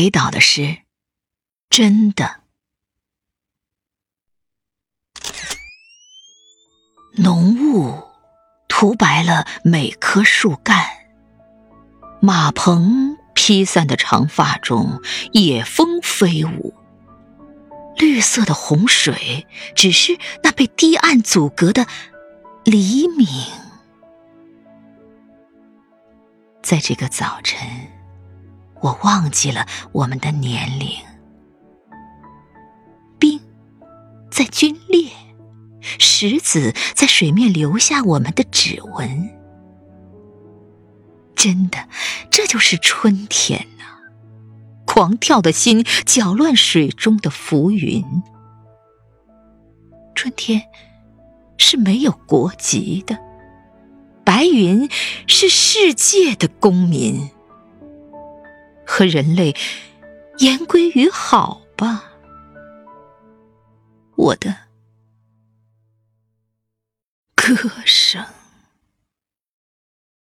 北岛的诗，真的。浓雾涂白了每棵树干，马棚披散的长发中，野蜂飞舞。绿色的洪水，只是那被堤岸阻隔的黎明。在这个早晨，我忘记了我们的年龄。冰在皲裂，石子在水面留下我们的指纹。真的，这就是春天呐！狂跳的心搅乱水中的浮云。春天是没有国籍的。白云是世界的公民，和人类言归于好吧，我的歌声。